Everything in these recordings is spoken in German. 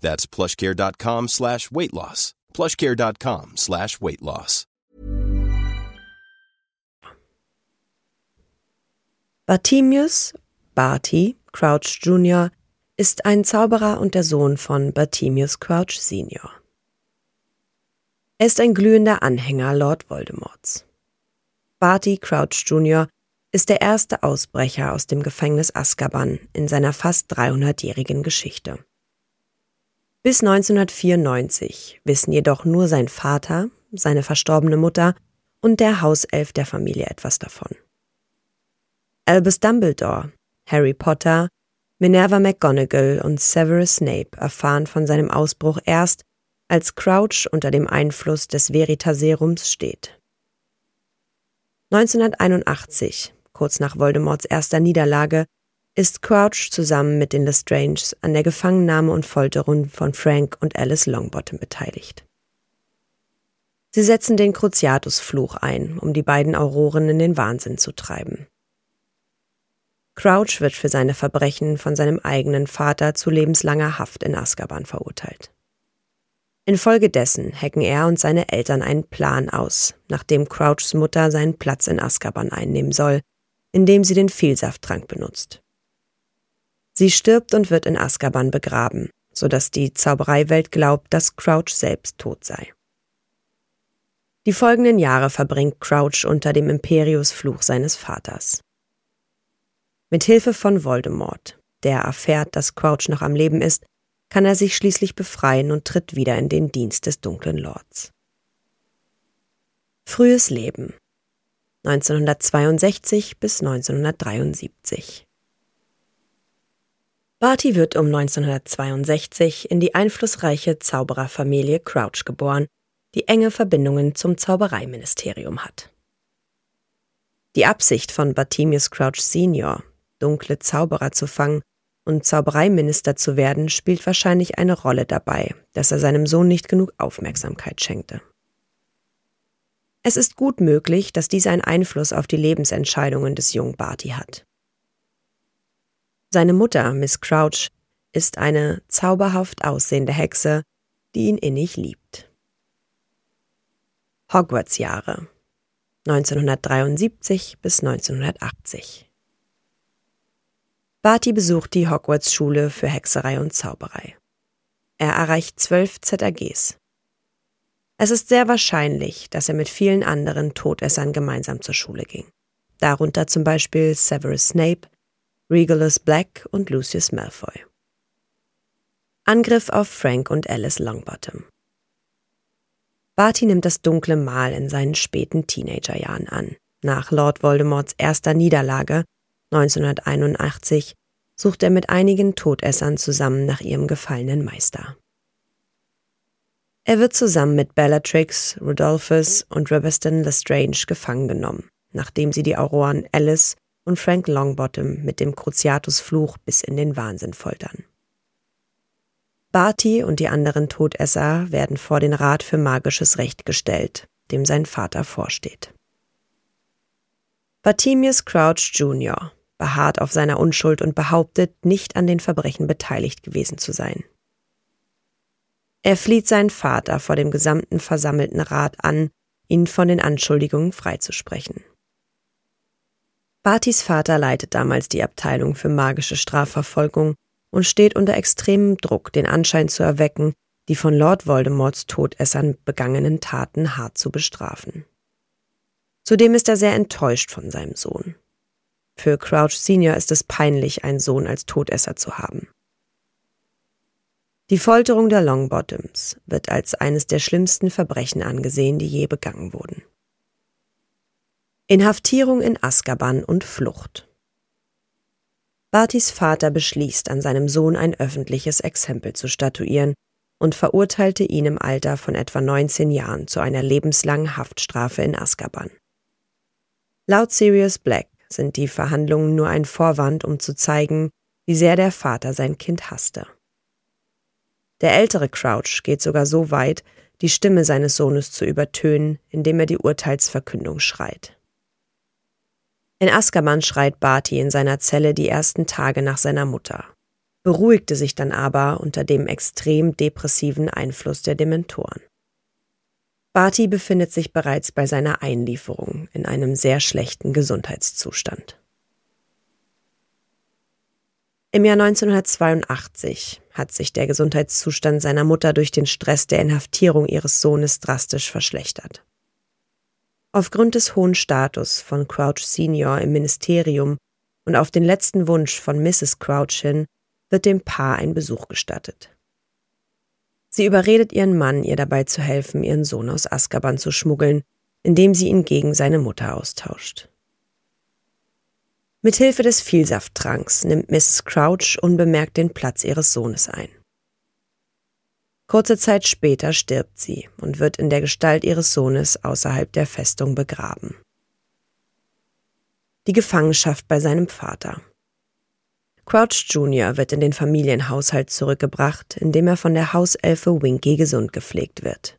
That's plushcare.com slash weight loss. plushcare.com slash weight loss. Bartimius, Barty, Crouch Jr., ist ein Zauberer und der Sohn von Bartimius Crouch Sr. Er ist ein glühender Anhänger Lord Voldemorts. Barty Crouch Jr. ist der erste Ausbrecher aus dem Gefängnis Azkaban in seiner fast 300-jährigen Geschichte. Bis 1994 wissen jedoch nur sein Vater, seine verstorbene Mutter und der Hauself der Familie etwas davon. Albus Dumbledore, Harry Potter, Minerva McGonagall und Severus Snape erfahren von seinem Ausbruch erst, als Crouch unter dem Einfluss des Veritaserums steht. 1981, kurz nach Voldemorts erster Niederlage, ist Crouch zusammen mit den Lestranges an der Gefangennahme und Folterung von Frank und Alice Longbottom beteiligt. Sie setzen den Cruciatus-Fluch ein, um die beiden Auroren in den Wahnsinn zu treiben. Crouch wird für seine Verbrechen von seinem eigenen Vater zu lebenslanger Haft in Azkaban verurteilt. Infolgedessen hacken er und seine Eltern einen Plan aus, nachdem Crouchs Mutter seinen Platz in Azkaban einnehmen soll, indem sie den Vielsafttrank benutzt. Sie stirbt und wird in Azkaban begraben, so dass die Zaubereiwelt glaubt, dass Crouch selbst tot sei. Die folgenden Jahre verbringt Crouch unter dem Imperius-Fluch seines Vaters. Mit Hilfe von Voldemort, der erfährt, dass Crouch noch am Leben ist, kann er sich schließlich befreien und tritt wieder in den Dienst des dunklen Lords. Frühes Leben 1962 bis 1973 Barty wird um 1962 in die einflussreiche Zaubererfamilie Crouch geboren, die enge Verbindungen zum Zaubereiministerium hat. Die Absicht von Bartemius Crouch Senior, dunkle Zauberer zu fangen und Zaubereiminister zu werden, spielt wahrscheinlich eine Rolle dabei, dass er seinem Sohn nicht genug Aufmerksamkeit schenkte. Es ist gut möglich, dass dies einen Einfluss auf die Lebensentscheidungen des jungen Barty hat. Seine Mutter, Miss Crouch, ist eine zauberhaft aussehende Hexe, die ihn innig liebt. Hogwarts-Jahre 1973 bis 1980 Barty besucht die Hogwarts-Schule für Hexerei und Zauberei. Er erreicht zwölf ZAGs. Es ist sehr wahrscheinlich, dass er mit vielen anderen Todessern gemeinsam zur Schule ging. Darunter zum Beispiel Severus Snape, Regulus Black und Lucius Malfoy. Angriff auf Frank und Alice Longbottom. Barty nimmt das dunkle Mal in seinen späten Teenagerjahren an. Nach Lord Voldemorts erster Niederlage 1981 sucht er mit einigen Todessern zusammen nach ihrem gefallenen Meister. Er wird zusammen mit Bellatrix, Rodolphus und Rebeston Lestrange gefangen genommen, nachdem sie die Auroren Alice und Frank Longbottom mit dem Cruciatus-Fluch bis in den Wahnsinn foltern. Barty und die anderen Todesser werden vor den Rat für magisches Recht gestellt, dem sein Vater vorsteht. Bartemius Crouch Jr beharrt auf seiner Unschuld und behauptet, nicht an den Verbrechen beteiligt gewesen zu sein. Er flieht seinen Vater vor dem gesamten versammelten Rat an, ihn von den Anschuldigungen freizusprechen. Bartys Vater leitet damals die Abteilung für magische Strafverfolgung und steht unter extremem Druck, den Anschein zu erwecken, die von Lord Voldemorts Todessern begangenen Taten hart zu bestrafen. Zudem ist er sehr enttäuscht von seinem Sohn. Für Crouch Senior ist es peinlich, einen Sohn als Todesser zu haben. Die Folterung der Longbottoms wird als eines der schlimmsten Verbrechen angesehen, die je begangen wurden. Inhaftierung in Azkaban und Flucht. Bartys Vater beschließt, an seinem Sohn ein öffentliches Exempel zu statuieren, und verurteilte ihn im Alter von etwa 19 Jahren zu einer lebenslangen Haftstrafe in Azkaban. Laut Sirius Black sind die Verhandlungen nur ein Vorwand, um zu zeigen, wie sehr der Vater sein Kind hasste. Der ältere Crouch geht sogar so weit, die Stimme seines Sohnes zu übertönen, indem er die Urteilsverkündung schreit. In Azkaban schreit Barty in seiner Zelle die ersten Tage nach seiner Mutter, beruhigte sich dann aber unter dem extrem depressiven Einfluss der Dementoren. Barty befindet sich bereits bei seiner Einlieferung in einem sehr schlechten Gesundheitszustand. Im Jahr 1982 hat sich der Gesundheitszustand seiner Mutter durch den Stress der Inhaftierung ihres Sohnes drastisch verschlechtert. Aufgrund des hohen Status von Crouch Senior im Ministerium und auf den letzten Wunsch von Mrs. Crouch hin wird dem Paar ein Besuch gestattet. Sie überredet ihren Mann, ihr dabei zu helfen, ihren Sohn aus Azkaban zu schmuggeln, indem sie ihn gegen seine Mutter austauscht. Mithilfe des Vielsafttranks nimmt Mrs. Crouch unbemerkt den Platz ihres Sohnes ein. Kurze Zeit später stirbt sie und wird in der Gestalt ihres Sohnes außerhalb der Festung begraben. Die Gefangenschaft bei seinem Vater. Crouch Jr. wird in den Familienhaushalt zurückgebracht, in dem er von der Hauselfe Winky gesund gepflegt wird.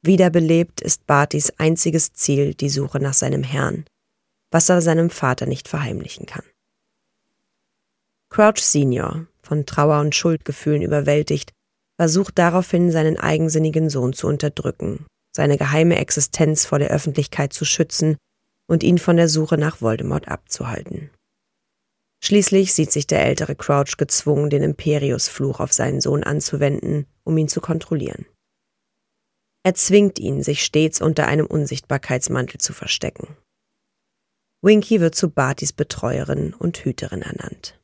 Wiederbelebt ist Bartys einziges Ziel die Suche nach seinem Herrn, was er seinem Vater nicht verheimlichen kann. Crouch Senior, von Trauer und Schuldgefühlen überwältigt, versucht daraufhin, seinen eigensinnigen Sohn zu unterdrücken, seine geheime Existenz vor der Öffentlichkeit zu schützen und ihn von der Suche nach Voldemort abzuhalten. Schließlich sieht sich der ältere Crouch gezwungen, den Imperius-Fluch auf seinen Sohn anzuwenden, um ihn zu kontrollieren. Er zwingt ihn, sich stets unter einem Unsichtbarkeitsmantel zu verstecken. Winky wird zu Bartys Betreuerin und Hüterin ernannt.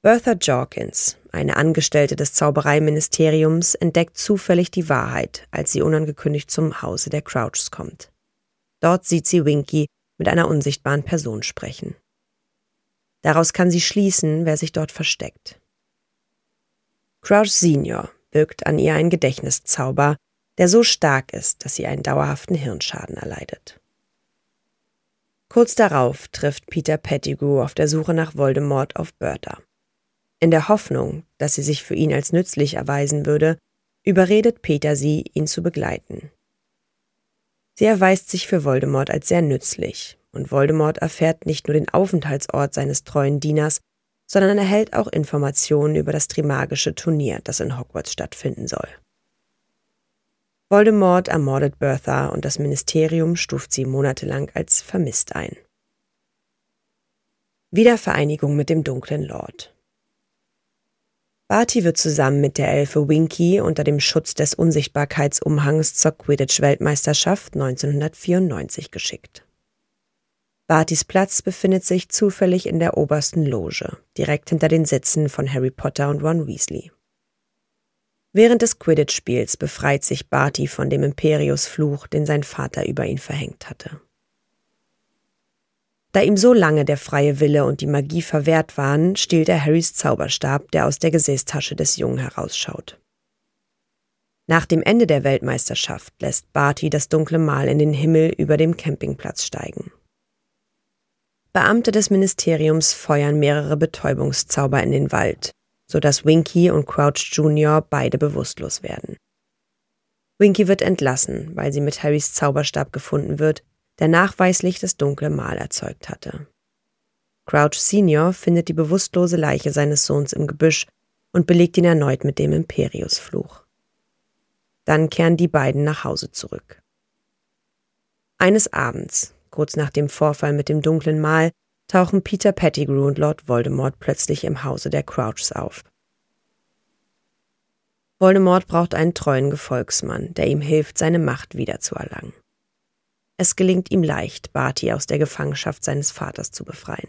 Bertha Jorkins, eine Angestellte des Zaubereiministeriums, entdeckt zufällig die Wahrheit, als sie unangekündigt zum Hause der Crouchs kommt. Dort sieht sie Winky mit einer unsichtbaren Person sprechen. Daraus kann sie schließen, wer sich dort versteckt. Crouch Senior wirkt an ihr ein Gedächtniszauber, der so stark ist, dass sie einen dauerhaften Hirnschaden erleidet. Kurz darauf trifft Peter Pettigrew auf der Suche nach Voldemort auf Bertha. In der Hoffnung, dass sie sich für ihn als nützlich erweisen würde, überredet Peter sie, ihn zu begleiten. Sie erweist sich für Voldemort als sehr nützlich, und Voldemort erfährt nicht nur den Aufenthaltsort seines treuen Dieners, sondern erhält auch Informationen über das Trimagische Turnier, das in Hogwarts stattfinden soll. Voldemort ermordet Bertha und das Ministerium stuft sie monatelang als vermisst ein. Wiedervereinigung mit dem dunklen Lord. Barty wird zusammen mit der Elfe Winky unter dem Schutz des Unsichtbarkeitsumhangs zur Quidditch-Weltmeisterschaft 1994 geschickt. Bartys Platz befindet sich zufällig in der obersten Loge, direkt hinter den Sitzen von Harry Potter und Ron Weasley. Während des Quidditch-Spiels befreit sich Barty von dem Imperius-Fluch, den sein Vater über ihn verhängt hatte. Da ihm so lange der freie Wille und die Magie verwehrt waren, stiehlt er Harrys Zauberstab, der aus der Gesäßtasche des Jungen herausschaut. Nach dem Ende der Weltmeisterschaft lässt Barty das dunkle Mal in den Himmel über dem Campingplatz steigen. Beamte des Ministeriums feuern mehrere Betäubungszauber in den Wald, sodass Winky und Crouch Jr. beide bewusstlos werden. Winky wird entlassen, weil sie mit Harrys Zauberstab gefunden wird, der nachweislich das dunkle Mal erzeugt hatte. Crouch Senior findet die bewusstlose Leiche seines Sohns im Gebüsch und belegt ihn erneut mit dem Imperius-Fluch. Dann kehren die beiden nach Hause zurück. Eines Abends, Kurz nach dem Vorfall mit dem dunklen Mal tauchen Peter Pettigrew und Lord Voldemort plötzlich im Hause der Crouchs auf. Voldemort braucht einen treuen Gefolgsmann, der ihm hilft, seine Macht wiederzuerlangen. Es gelingt ihm leicht, Barty aus der Gefangenschaft seines Vaters zu befreien.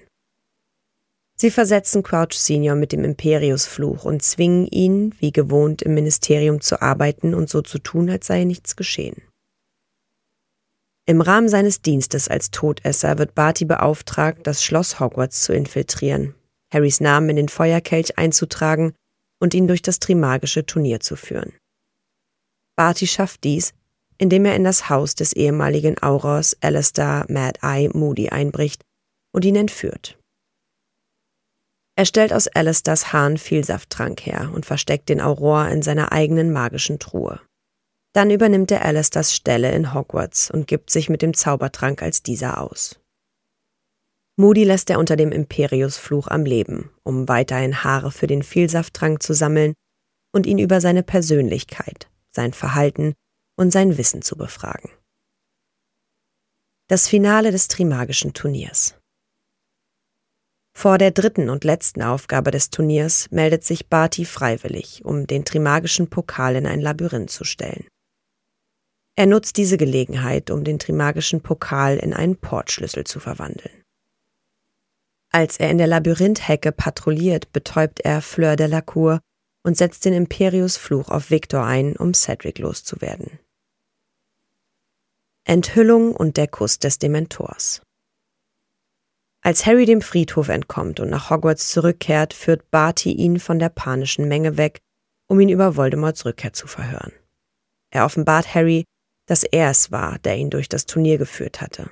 Sie versetzen Crouch Senior mit dem Imperius-Fluch und zwingen ihn, wie gewohnt, im Ministerium zu arbeiten und so zu tun, als sei nichts geschehen. Im Rahmen seines Dienstes als Todesser wird Barty beauftragt, das Schloss Hogwarts zu infiltrieren, Harrys Namen in den Feuerkelch einzutragen und ihn durch das Trimagische Turnier zu führen. Barty schafft dies, indem er in das Haus des ehemaligen Aurors Alistair Mad Eye Moody einbricht und ihn entführt. Er stellt aus Alistairs Hahn Vielsafttrank her und versteckt den Auror in seiner eigenen magischen Truhe. Dann übernimmt er Alistairs Stelle in Hogwarts und gibt sich mit dem Zaubertrank als dieser aus. Moody lässt er unter dem Imperius-Fluch am Leben, um weiterhin Haare für den Vielsafttrank zu sammeln und ihn über seine Persönlichkeit, sein Verhalten und sein Wissen zu befragen. Das Finale des Trimagischen Turniers. Vor der dritten und letzten Aufgabe des Turniers meldet sich Barty freiwillig, um den Trimagischen Pokal in ein Labyrinth zu stellen. Er nutzt diese Gelegenheit, um den Trimagischen Pokal in einen Portschlüssel zu verwandeln. Als er in der Labyrinthhecke patrouilliert, betäubt er Fleur de la Cour und setzt den Imperius-Fluch auf Victor ein, um Cedric loszuwerden. Enthüllung und der Kuss des Dementors. Als Harry dem Friedhof entkommt und nach Hogwarts zurückkehrt, führt Barty ihn von der panischen Menge weg, um ihn über Voldemorts Rückkehr zu verhören. Er offenbart Harry, dass er es war, der ihn durch das Turnier geführt hatte.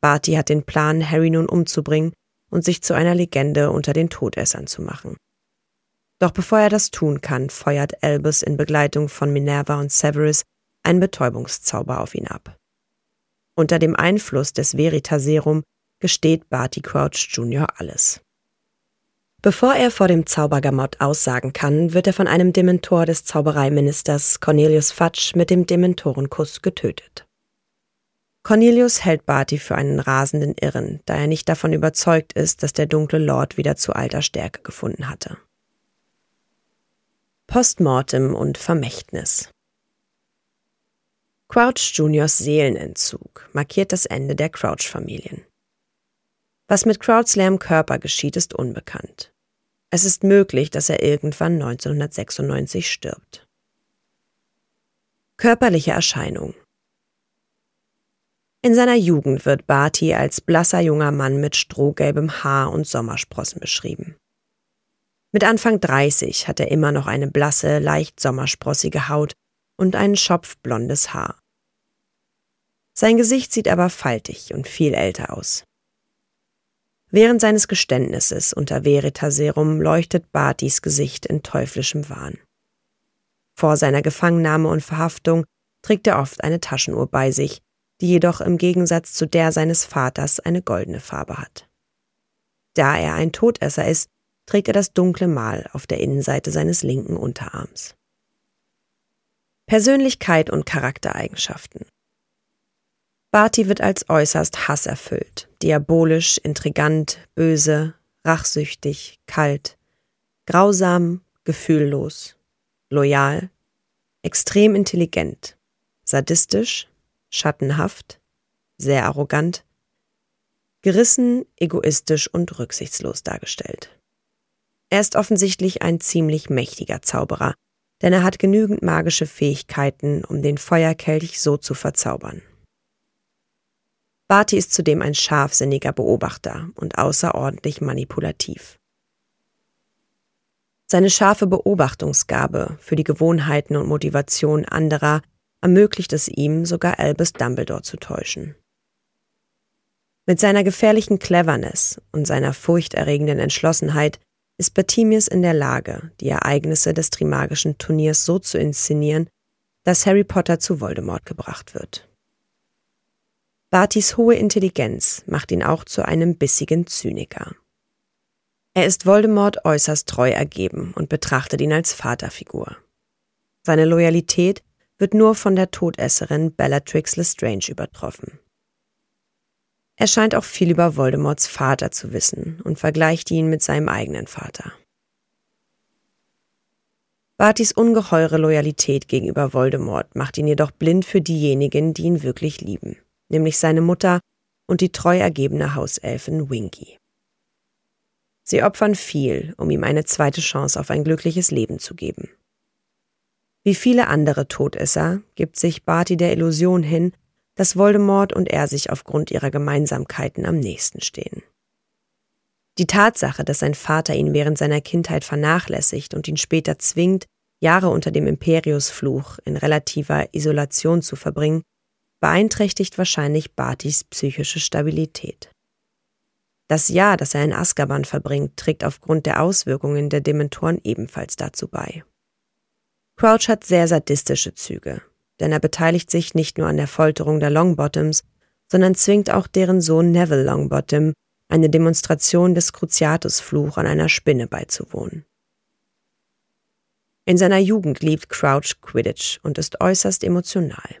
Barty hat den Plan, Harry nun umzubringen und sich zu einer Legende unter den Todessern zu machen. Doch bevor er das tun kann, feuert Albus in Begleitung von Minerva und Severus einen Betäubungszauber auf ihn ab. Unter dem Einfluss des Veritaserum gesteht Barty Crouch Jr. alles. Bevor er vor dem Zaubergamott aussagen kann, wird er von einem Dementor des Zaubereiministers Cornelius Fudge mit dem Dementorenkuss getötet. Cornelius hält Barty für einen rasenden Irren, da er nicht davon überzeugt ist, dass der dunkle Lord wieder zu alter Stärke gefunden hatte. Postmortem und Vermächtnis Crouch Juniors Seelenentzug markiert das Ende der Crouch-Familien. Was mit Crouchs leerem Körper geschieht, ist unbekannt. Es ist möglich, dass er irgendwann 1996 stirbt. Körperliche Erscheinung In seiner Jugend wird Barty als blasser junger Mann mit strohgelbem Haar und Sommersprossen beschrieben. Mit Anfang 30 hat er immer noch eine blasse, leicht sommersprossige Haut und ein schopfblondes Haar. Sein Gesicht sieht aber faltig und viel älter aus. Während seines Geständnisses unter Veritaserum leuchtet Bartys Gesicht in teuflischem Wahn. Vor seiner Gefangennahme und Verhaftung trägt er oft eine Taschenuhr bei sich, die jedoch im Gegensatz zu der seines Vaters eine goldene Farbe hat. Da er ein Todesser ist, trägt er das dunkle Mal auf der Innenseite seines linken Unterarms. Persönlichkeit und Charaktereigenschaften Barty wird als äußerst hasserfüllt, diabolisch, intrigant, böse, rachsüchtig, kalt, grausam, gefühllos, loyal, extrem intelligent, sadistisch, schattenhaft, sehr arrogant, gerissen, egoistisch und rücksichtslos dargestellt. Er ist offensichtlich ein ziemlich mächtiger Zauberer, denn er hat genügend magische Fähigkeiten, um den Feuerkelch so zu verzaubern. Barty ist zudem ein scharfsinniger Beobachter und außerordentlich manipulativ. Seine scharfe Beobachtungsgabe für die Gewohnheiten und Motivation anderer ermöglicht es ihm, sogar Albus Dumbledore zu täuschen. Mit seiner gefährlichen Cleverness und seiner furchterregenden Entschlossenheit ist Bartimius in der Lage, die Ereignisse des Trimagischen Turniers so zu inszenieren, dass Harry Potter zu Voldemort gebracht wird. Bartys hohe Intelligenz macht ihn auch zu einem bissigen Zyniker. Er ist Voldemort äußerst treu ergeben und betrachtet ihn als Vaterfigur. Seine Loyalität wird nur von der Todesserin Bellatrix Lestrange übertroffen. Er scheint auch viel über Voldemorts Vater zu wissen und vergleicht ihn mit seinem eigenen Vater. Bartys ungeheure Loyalität gegenüber Voldemort macht ihn jedoch blind für diejenigen, die ihn wirklich lieben nämlich seine Mutter und die treu ergebene Hauselfin Winky. Sie opfern viel, um ihm eine zweite Chance auf ein glückliches Leben zu geben. Wie viele andere Todesser gibt sich Barty der Illusion hin, dass Voldemort und er sich aufgrund ihrer Gemeinsamkeiten am nächsten stehen. Die Tatsache, dass sein Vater ihn während seiner Kindheit vernachlässigt und ihn später zwingt, Jahre unter dem Imperiusfluch in relativer Isolation zu verbringen, beeinträchtigt wahrscheinlich Bartys psychische Stabilität. Das Jahr, das er in Azkaban verbringt, trägt aufgrund der Auswirkungen der Dementoren ebenfalls dazu bei. Crouch hat sehr sadistische Züge, denn er beteiligt sich nicht nur an der Folterung der Longbottoms, sondern zwingt auch deren Sohn Neville Longbottom, eine Demonstration des Cruciatus-Fluch an einer Spinne beizuwohnen. In seiner Jugend liebt Crouch Quidditch und ist äußerst emotional.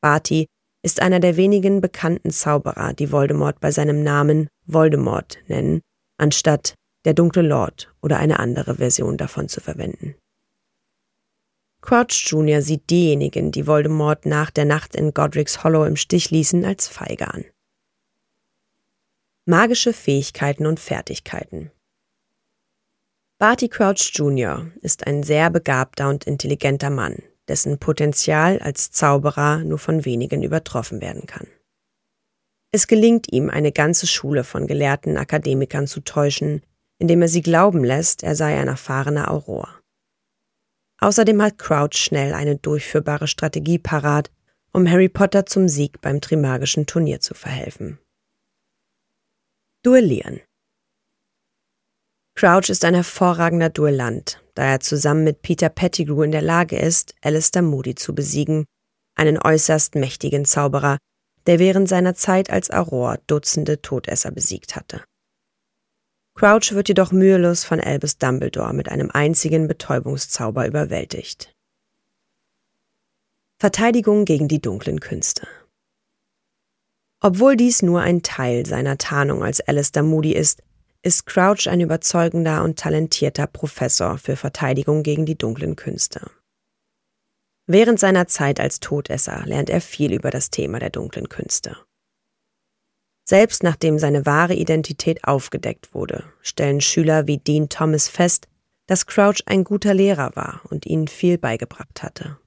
Barty ist einer der wenigen bekannten Zauberer, die Voldemort bei seinem Namen Voldemort nennen, anstatt der dunkle Lord oder eine andere Version davon zu verwenden. Crouch Jr. sieht diejenigen, die Voldemort nach der Nacht in Godric's Hollow im Stich ließen, als feige an. Magische Fähigkeiten und Fertigkeiten Barty Crouch Jr. ist ein sehr begabter und intelligenter Mann, dessen Potenzial als Zauberer nur von wenigen übertroffen werden kann. Es gelingt ihm, eine ganze Schule von gelehrten Akademikern zu täuschen, indem er sie glauben lässt, er sei ein erfahrener Auror. Außerdem hat Crouch schnell eine durchführbare Strategie parat, um Harry Potter zum Sieg beim Trimagischen Turnier zu verhelfen. Duellieren Crouch ist ein hervorragender Duellant, da er zusammen mit Peter Pettigrew in der Lage ist, Alistair Moody zu besiegen, einen äußerst mächtigen Zauberer, der während seiner Zeit als Auror Dutzende Todesser besiegt hatte. Crouch wird jedoch mühelos von Albus Dumbledore mit einem einzigen Betäubungszauber überwältigt. Verteidigung gegen die dunklen Künste Obwohl dies nur ein Teil seiner Tarnung als Alistair Moody ist, ist Crouch ein überzeugender und talentierter Professor für Verteidigung gegen die dunklen Künste. Während seiner Zeit als Todesser lernt er viel über das Thema der dunklen Künste. Selbst nachdem seine wahre Identität aufgedeckt wurde, stellen Schüler wie Dean Thomas fest, dass Crouch ein guter Lehrer war und ihnen viel beigebracht hatte.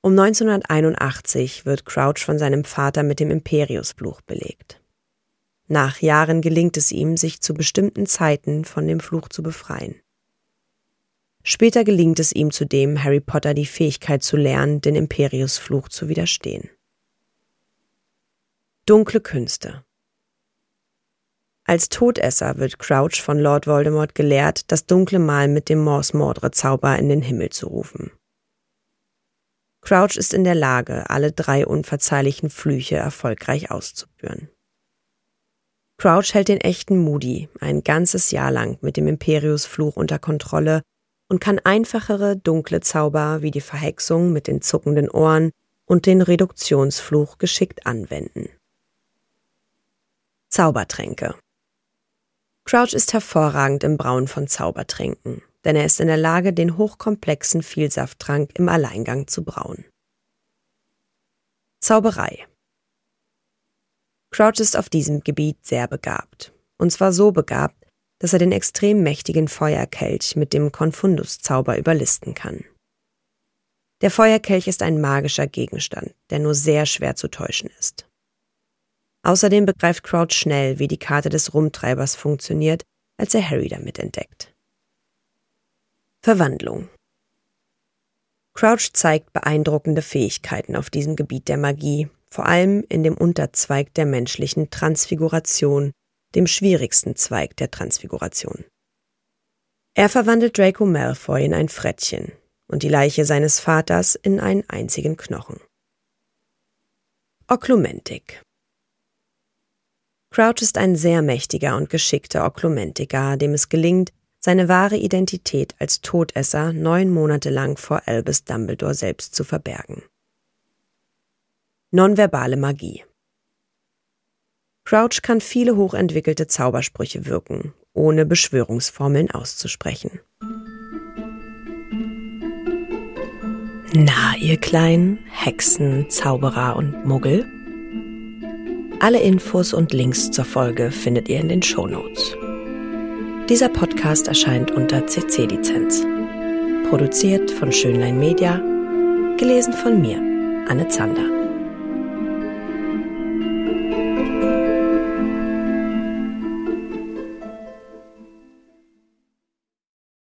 Um 1981 wird Crouch von seinem Vater mit dem Imperiusfluch belegt. Nach Jahren gelingt es ihm, sich zu bestimmten Zeiten von dem Fluch zu befreien. Später gelingt es ihm zudem, Harry Potter die Fähigkeit zu lernen, den Imperiusfluch zu widerstehen. Dunkle Künste Als Todesser wird Crouch von Lord Voldemort gelehrt, das dunkle Mal mit dem Morse Mordre Zauber in den Himmel zu rufen. Crouch ist in der Lage, alle drei unverzeihlichen Flüche erfolgreich auszuführen. Crouch hält den echten Moody ein ganzes Jahr lang mit dem Imperiusfluch unter Kontrolle und kann einfachere, dunkle Zauber wie die Verhexung mit den zuckenden Ohren und den Reduktionsfluch geschickt anwenden. Zaubertränke Crouch ist hervorragend im Brauen von Zaubertränken, denn er ist in der Lage, den hochkomplexen Vielsafttrank im Alleingang zu brauen. Zauberei Crouch ist auf diesem Gebiet sehr begabt. Und zwar so begabt, dass er den extrem mächtigen Feuerkelch mit dem Confundus-Zauber überlisten kann. Der Feuerkelch ist ein magischer Gegenstand, der nur sehr schwer zu täuschen ist. Außerdem begreift Crouch schnell, wie die Karte des Rumtreibers funktioniert, als er Harry damit entdeckt. Verwandlung Crouch zeigt beeindruckende Fähigkeiten auf diesem Gebiet der Magie vor allem in dem Unterzweig der menschlichen Transfiguration, dem schwierigsten Zweig der Transfiguration. Er verwandelt Draco Malfoy in ein Frettchen und die Leiche seines Vaters in einen einzigen Knochen. Oklumentik Crouch ist ein sehr mächtiger und geschickter Oklumentiker, dem es gelingt, seine wahre Identität als Todesser neun Monate lang vor Albus Dumbledore selbst zu verbergen. Nonverbale Magie. Crouch kann viele hochentwickelte Zaubersprüche wirken, ohne Beschwörungsformeln auszusprechen. Na, ihr kleinen Hexen, Zauberer und Muggel? Alle Infos und Links zur Folge findet ihr in den Show Notes. Dieser Podcast erscheint unter CC-Lizenz. Produziert von Schönlein Media, gelesen von mir, Anne Zander.